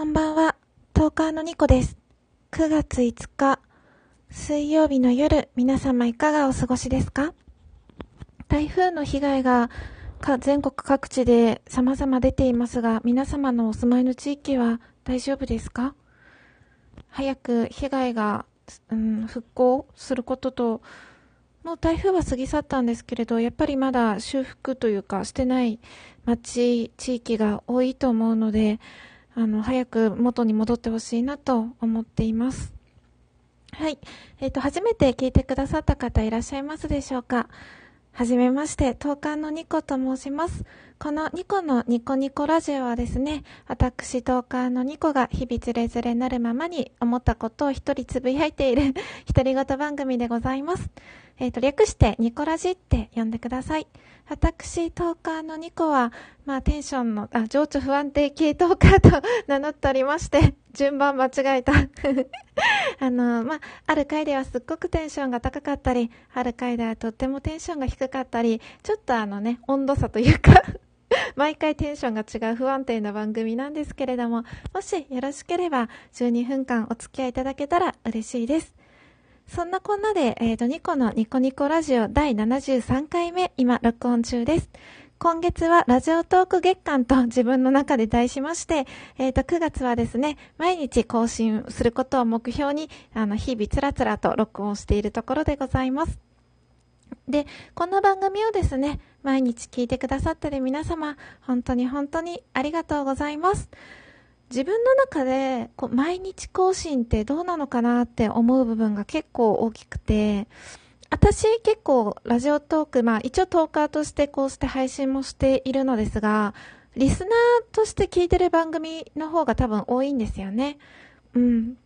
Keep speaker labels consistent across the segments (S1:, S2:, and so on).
S1: こんばんは、トーカーのニコです。9月5日、水曜日の夜、皆様いかがお過ごしですか？台風の被害が全国各地で様々出ていますが、皆様のお住まいの地域は大丈夫ですか？早く被害が、うん、復興することと、もう台風は過ぎ去ったんですけれど、やっぱりまだ修復というかしてない町、地域が多いと思うので、あの、早く元に戻ってほしいなと思っています。はい。えっ、と、初めて聞いてくださった方いらっしゃいますでしょうか？はじめまして、東海のニコと申します。このニコのニコニコラジオはですね、私東海のニコが日々つれづれなるままに思ったことを一人つぶやいている 独り言番組でございます。えっ、と、略してニコラジって呼んでください。私、トーカーのニコは、まあ、テンションの、あ、情緒不安定系トーカーと名乗っておりまして、順番間違えた。あの、まあ、ある回ではすっごくテンションが高かったり、ある回ではとってもテンションが低かったり、ちょっとあのね、温度差というか、毎回テンションが違う不安定な番組なんですけれども、もしよろしければ12分間お付き合いいただけたら嬉しいです。そんなこんなで、えっ、と、ニコのニコニコラジオ第73回目、今、録音中です。今月はラジオトーク月間と自分の中で題しまして、えっ、と、9月はですね、毎日更新することを目標に、あの、日々つらつらと録音しているところでございます。で、この番組をですね、毎日聞いてくださってる皆様、本当に本当にありがとうございます。自分の中でこう毎日更新ってどうなのかなって思う部分が結構大きくて、私結構ラジオトーク、まあ一応トーカーとしてこうして配信もしているのですが、リスナーとして聞いてる番組の方が多分多いんですよね。うん。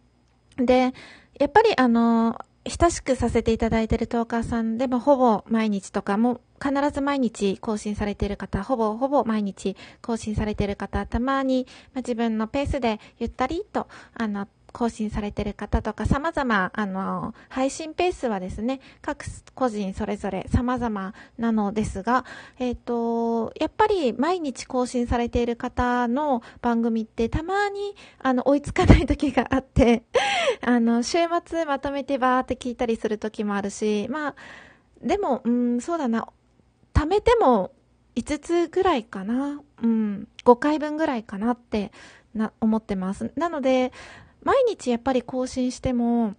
S1: で、やっぱりあの、親しくさせていただいてるトーカーさんでもほぼ毎日とかも必ず毎日更新されている方、ほぼほぼ毎日更新されている方、たまに、まあ、自分のペースでゆったりと、あの、更新されている方とか様々、あの、配信ペースはですね、各個人それぞれ様々なのですが、えっ、と、やっぱり毎日更新されている方の番組ってたまに、あの、追いつかない時があって、あの、週末まとめてバーって聞いたりする時もあるし、まあ、でも、うん、そうだな、貯めても5つぐらいかな。うん。5回分ぐらいかなってな、思ってます。なので、毎日やっぱり更新しても、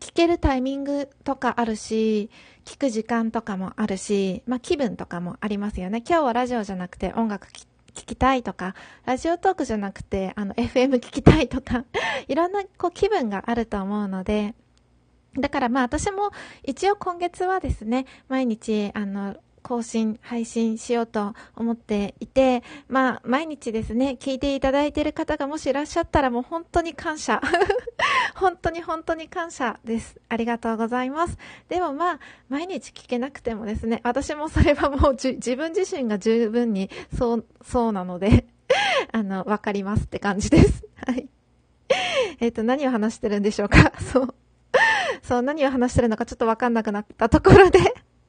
S1: 聞けるタイミングとかあるし、聞く時間とかもあるし、まあ気分とかもありますよね。今日はラジオじゃなくて音楽聞きたいとか、ラジオトークじゃなくて、あの、FM 聞きたいとか、いろんなこう気分があると思うので、だからまあ私も一応今月はですね、毎日あの、更新、配信しようと思っていて、まあ毎日ですね、聞いていただいている方がもしいらっしゃったらもう本当に感謝。本当に本当に感謝です。ありがとうございます。でもまあ、毎日聞けなくてもですね、私もそれはもう自分自身が十分にそう、そうなので、あの、わかりますって感じです。はい。えっ、と、何を話してるんでしょうか？そう。そう、何を話してるのかちょっとわかんなくなったところで、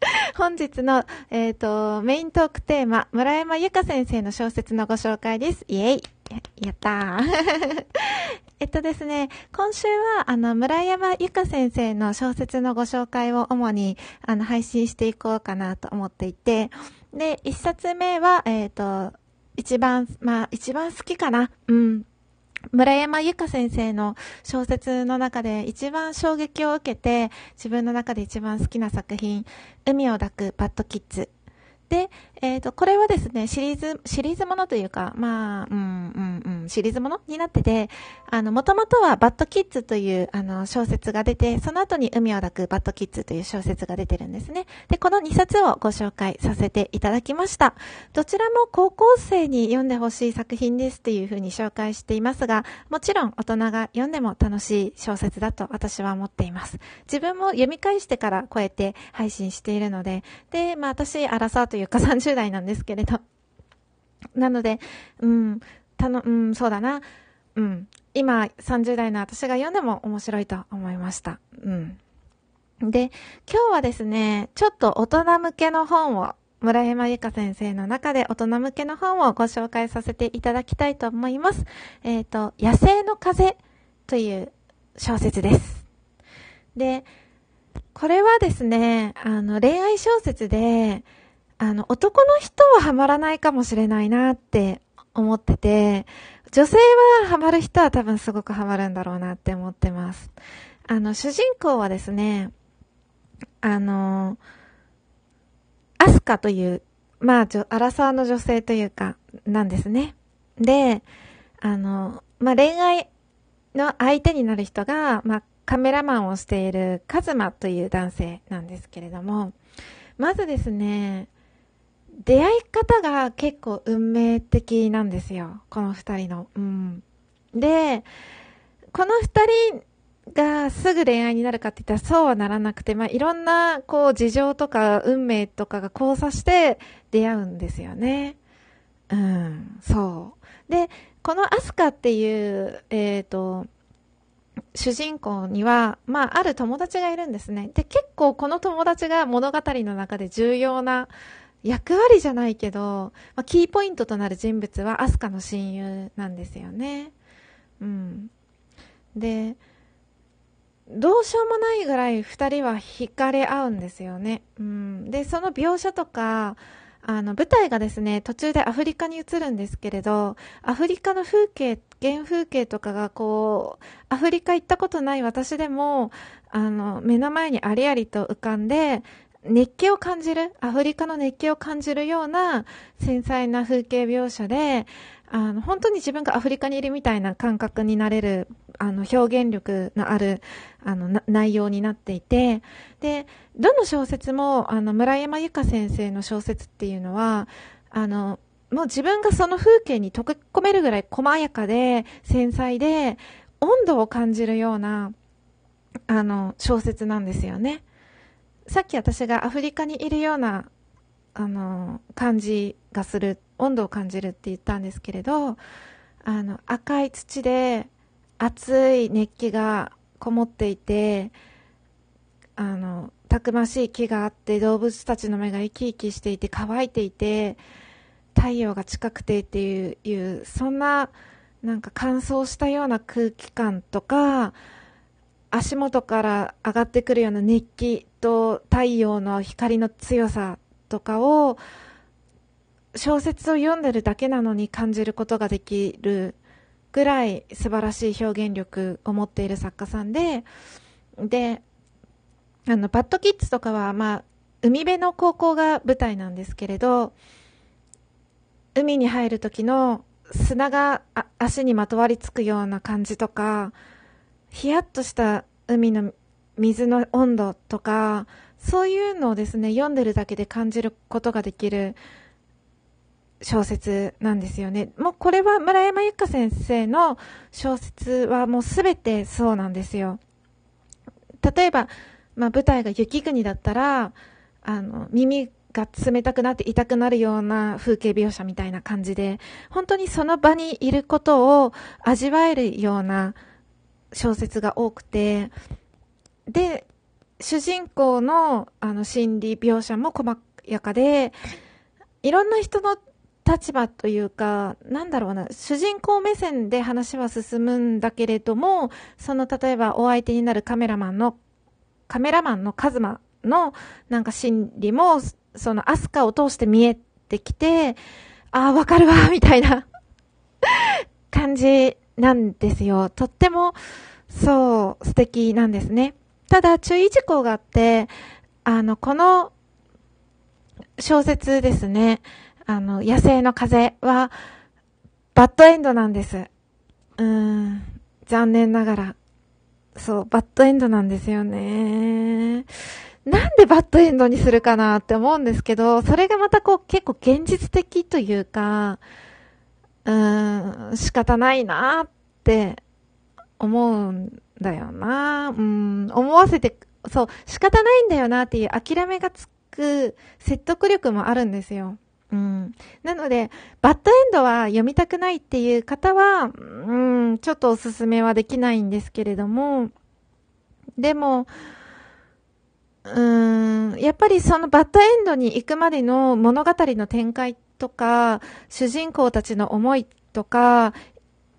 S1: 本日の、えっ、と、メイントークテーマ、村山由佳先生の小説のご紹介です。イェイやったー。えっとですね、今週は、あの、村山由佳先生の小説のご紹介を主に、あの、配信していこうかなと思っていて、で、一冊目は、えっ、と、一番、まあ、一番好きかな。うん。村山由佳先生の小説の中で一番衝撃を受けて、自分の中で一番好きな作品、海を抱くバッドキッズ。で、えっ、と、これはですね、シリーズ、シリーズものというか、まあ、うん、うん、うん、シリーズものになってて、あの、もともとはバッドキッズという、あの、小説が出て、その後に海を抱くバッドキッズという小説が出てるんですね。で、この2冊をご紹介させていただきました。どちらも高校生に読んでほしい作品ですっていうふうに紹介していますが、もちろん大人が読んでも楽しい小説だと私は思っています。自分も読み返してからこうやって配信しているので、で、まあ私、アラサーというか30代なんですけれど。なので、うん、たの、うん、そうだな。うん。今、30代の私が読んでも面白いと思いました。うん。で、今日はですね、ちょっと大人向けの本を村山由佳先生の中で大人向けの本をご紹介させていただきたいと思います。えっ、ー、と、野生の風という小説です。で、これはですね、あの、恋愛小説で、あの、男の人はハマらないかもしれないなって思ってて、女性はハマる人は多分すごくハマるんだろうなって思ってます。あの、主人公はですね、あの、アスカという、まあ、アラサーの女性というか、なんですね。で、あの、まあ、恋愛の相手になる人が、まあ、カメラマンをしているカズマという男性なんですけれども、まずですね、出会い方が結構運命的なんですよ。この二人の。うん。で、この二人がすぐ恋愛になるかって言ったらそうはならなくて、まあ、いろんな、こう、事情とか運命とかが交差して出会うんですよね。うん、そう。で、このアスカっていう、え、ー、と、主人公には、まあ、ある友達がいるんですね。で、結構この友達が物語の中で重要な役割じゃないけど、まあ、キーポイントとなる人物はアスカの親友なんですよね。うん。で、どうしようもないぐらい二人は惹かれ合うんですよね。うん。で、その描写とか、あの、舞台がですね、途中でアフリカに移るんですけれど、アフリカの風景、原風景とかがこう、アフリカ行ったことない私でも、あの、目の前にありありと浮かんで、熱気を感じる、アフリカの熱気を感じるような繊細な風景描写で、あの、本当に自分がアフリカにいるみたいな感覚になれる、あの、表現力のある、あの、内容になっていて、で、どの小説も、あの、村山由佳先生の小説っていうのは、あの、もう自分がその風景に溶け込めるぐらい細やかで、繊細で、温度を感じるような、あの、小説なんですよね。さっき私がアフリカにいるような、あの、感じがする、温度を感じるって言ったんですけれど、あの、赤い土で熱い熱気がこもっていて、あの、たくましい木があって動物たちの目が生き生きしていて乾いていて、太陽が近くてっていう、いう、そんな、なんか乾燥したような空気感とか、足元から上がってくるような熱気と太陽の光の強さとかを小説を読んでるだけなのに感じることができるぐらい素晴らしい表現力を持っている作家さんで、で、あの、バッドキッズとかは、まあ、海辺の高校が舞台なんですけれど、海に入る時の砂が足にまとわりつくような感じとか、ヒヤッとした海の水の温度とか、そういうのをですね、読んでるだけで感じることができる小説なんですよね。もうこれは村山由佳先生の小説はもうすべてそうなんですよ。例えば、まあ舞台が雪国だったら、あの、耳が冷たくなって痛くなるような風景描写みたいな感じで、本当にその場にいることを味わえるような小説が多くて、で、主人公のあの心理描写も細やかで、いろんな人の立場というか、なんだろうな、主人公目線で話は進むんだけれども、その例えばお相手になるカメラマンの、カメラマンのカズマのなんか心理も、そのアスカを通して見えてきて、ああ、わかるわ、みたいな 感じなんですよ。とっても、そう、素敵なんですね。ただ、注意事項があって、あの、この小説ですね、あの、野生の風は、バッドエンドなんです。うーん、残念ながら。そう、バッドエンドなんですよね。なんでバッドエンドにするかなって思うんですけど、それがまたこう結構現実的というか、うーん、仕方ないなって思うんだよな。うん、思わせて、そう、仕方ないんだよなっていう諦めがつく説得力もあるんですよ。うん。なので、バッドエンドは読みたくないっていう方は、うん、ちょっとおすすめはできないんですけれども、でも、うーん、やっぱりそのバッドエンドに行くまでの物語の展開っとか、主人公たちの思いとか、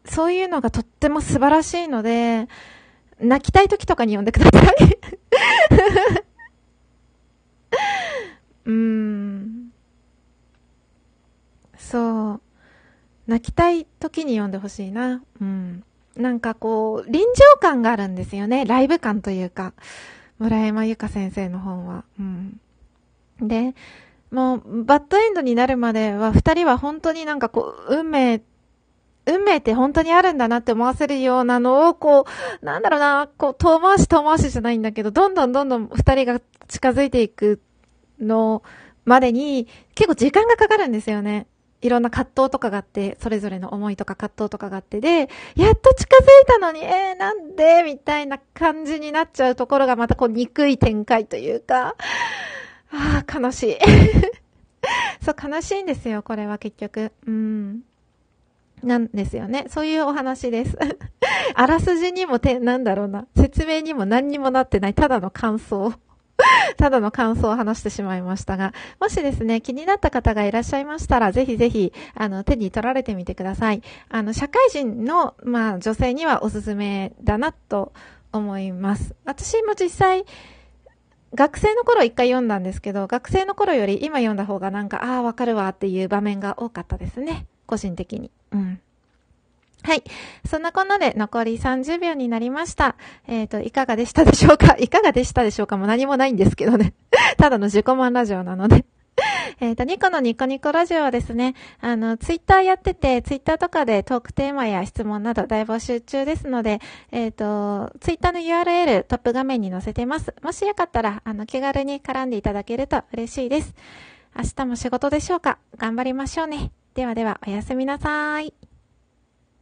S1: そういうのがとっても素晴らしいので、泣きたい時とかに読んでください。うーん。そう。泣きたい時に読んでほしいな。うん。なんかこう、臨場感があるんですよね。ライブ感というか。村山由佳先生の本は。うん。で、もう、バッドエンドになるまでは、二人は本当になんかこう、運命、運命って本当にあるんだなって思わせるようなのを、こう、なんだろうな、こう、遠回し遠回しじゃないんだけど、どんどんどんどん二人が近づいていくのまでに、結構時間がかかるんですよね。いろんな葛藤とかがあって、それぞれの思いとか葛藤とかがあって、で、やっと近づいたのに、えー、なんで？みたいな感じになっちゃうところがまたこう憎い展開というか、ああ、悲しい。そう、悲しいんですよ、これは結局。うん。なんですよね。そういうお話です。あらすじにもて、なんだろうな。説明にも何にもなってない。ただの感想。ただの感想を話してしまいましたが、もしですね、気になった方がいらっしゃいましたら、ぜひぜひ、あの、手に取られてみてください。あの、社会人の、まあ、女性にはおすすめだなと思います。私も実際、学生の頃一回読んだんですけど、学生の頃より今読んだ方がなんか、ああ、わかるわっていう場面が多かったですね。個人的に。うん。はい。そんなこんなで残り30秒になりました。えっ、ー、と、いかがでしたでしょうか？いかがでしたでしょうか？もう何もないんですけどね。ただの自己満ラジオなのでえっと、ニコのニコニコラジオはですね、あの、ツイッターやってて、ツイッターとかでトークテーマや質問など大募集中ですので、えっ、ー、と、ツイッターの URL トップ画面に載せてます。もしよかったら、あの、気軽に絡んでいただけると嬉しいです。明日も仕事でしょうか？頑張りましょうね。ではでは、おやすみなさい。